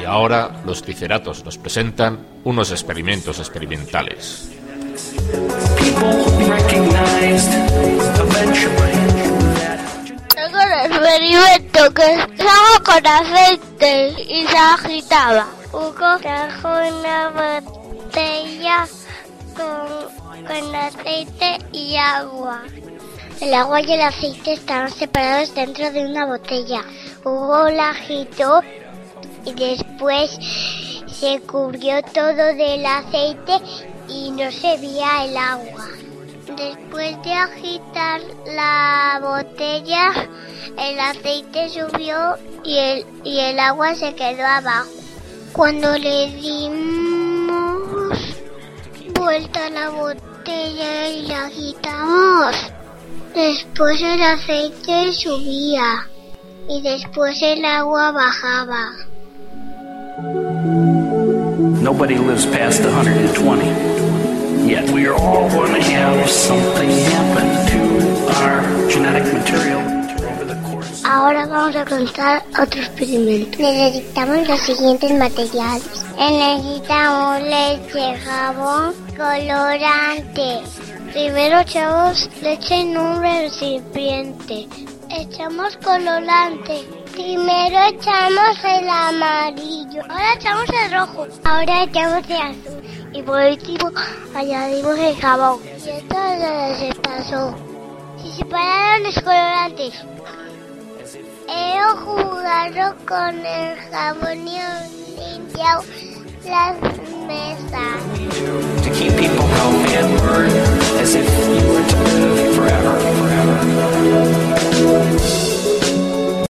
Y ahora los triceratos nos presentan unos experimentos experimentales. Tengo un experimento que estaba con aceite y se agitaba. Hugo trajo una botella con, con aceite y agua. El agua y el aceite estaban separados dentro de una botella. Hugo la agitó y después se cubrió todo del aceite y no se veía el agua. Después de agitar la botella, el aceite subió y el, y el agua se quedó abajo. Cuando le dimos vuelta a la botella y la agitamos, después el aceite subía y después el agua bajaba. Nobody lives past 120. Yet we are all going to have something happen to our genetic material. Ahora vamos a contar otro experimento. Necesitamos los siguientes materiales. Necesitamos leche, jabón, colorante. Primero echamos leche en un recipiente. Echamos colorante. Primero echamos el amarillo. Ahora echamos el rojo. Ahora echamos el azul. Y por último añadimos el jabón. Y esto es se pasó. Se separaron los colorantes. He jugado con el jabón y he limpiado las mesas.